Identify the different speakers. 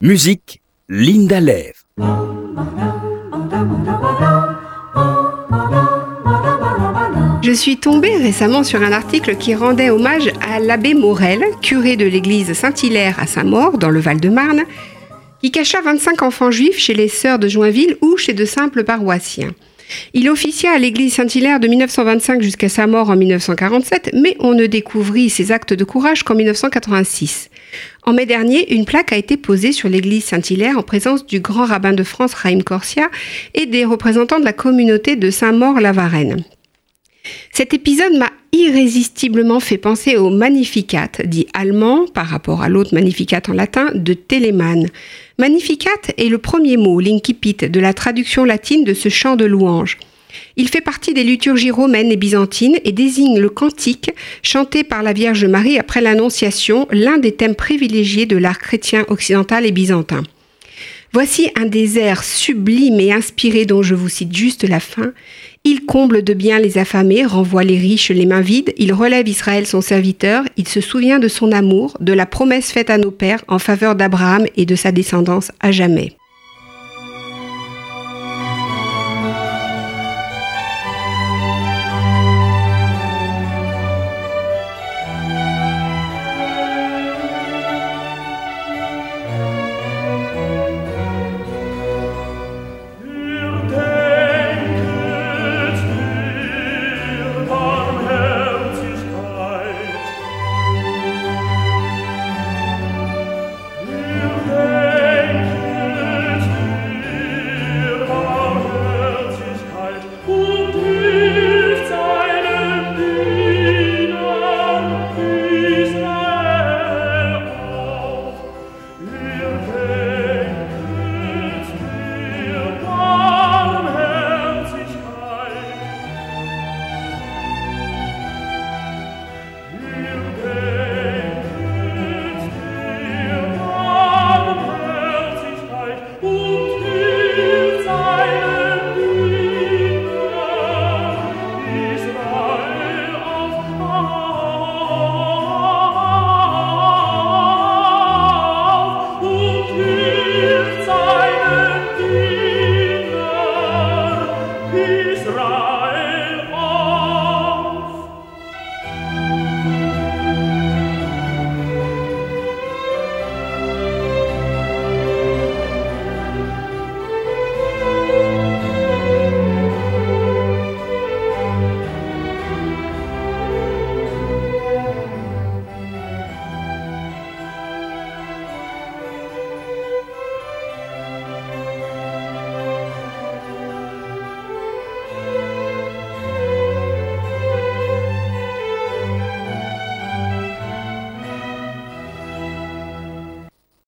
Speaker 1: Musique, Linda Lève.
Speaker 2: Je suis tombée récemment sur un article qui rendait hommage à l'abbé Morel, curé de l'église Saint-Hilaire à Saint-Maur, dans le Val-de-Marne, qui cacha 25 enfants juifs chez les sœurs de Joinville ou chez de simples paroissiens. Il officia à l'église Saint-Hilaire de 1925 jusqu'à sa mort en 1947, mais on ne découvrit ses actes de courage qu'en 1986. En mai dernier, une plaque a été posée sur l'église Saint-Hilaire en présence du grand rabbin de France, Raïm Corsia, et des représentants de la communauté de Saint-Maur-la-Varenne. Cet épisode m'a irrésistiblement fait penser au Magnificat, dit allemand par rapport à l'autre Magnificat en latin de Telemann. Magnificat est le premier mot, l'incipit, de la traduction latine de ce chant de louange. Il fait partie des liturgies romaines et byzantines et désigne le cantique chanté par la Vierge Marie après l'Annonciation, l'un des thèmes privilégiés de l'art chrétien occidental et byzantin. Voici un des airs sublimes et inspirés dont je vous cite juste la fin. Il comble de bien les affamés, renvoie les riches les mains vides, il relève Israël son serviteur, il se souvient de son amour, de la promesse faite à nos pères en faveur d'Abraham et de sa descendance à jamais.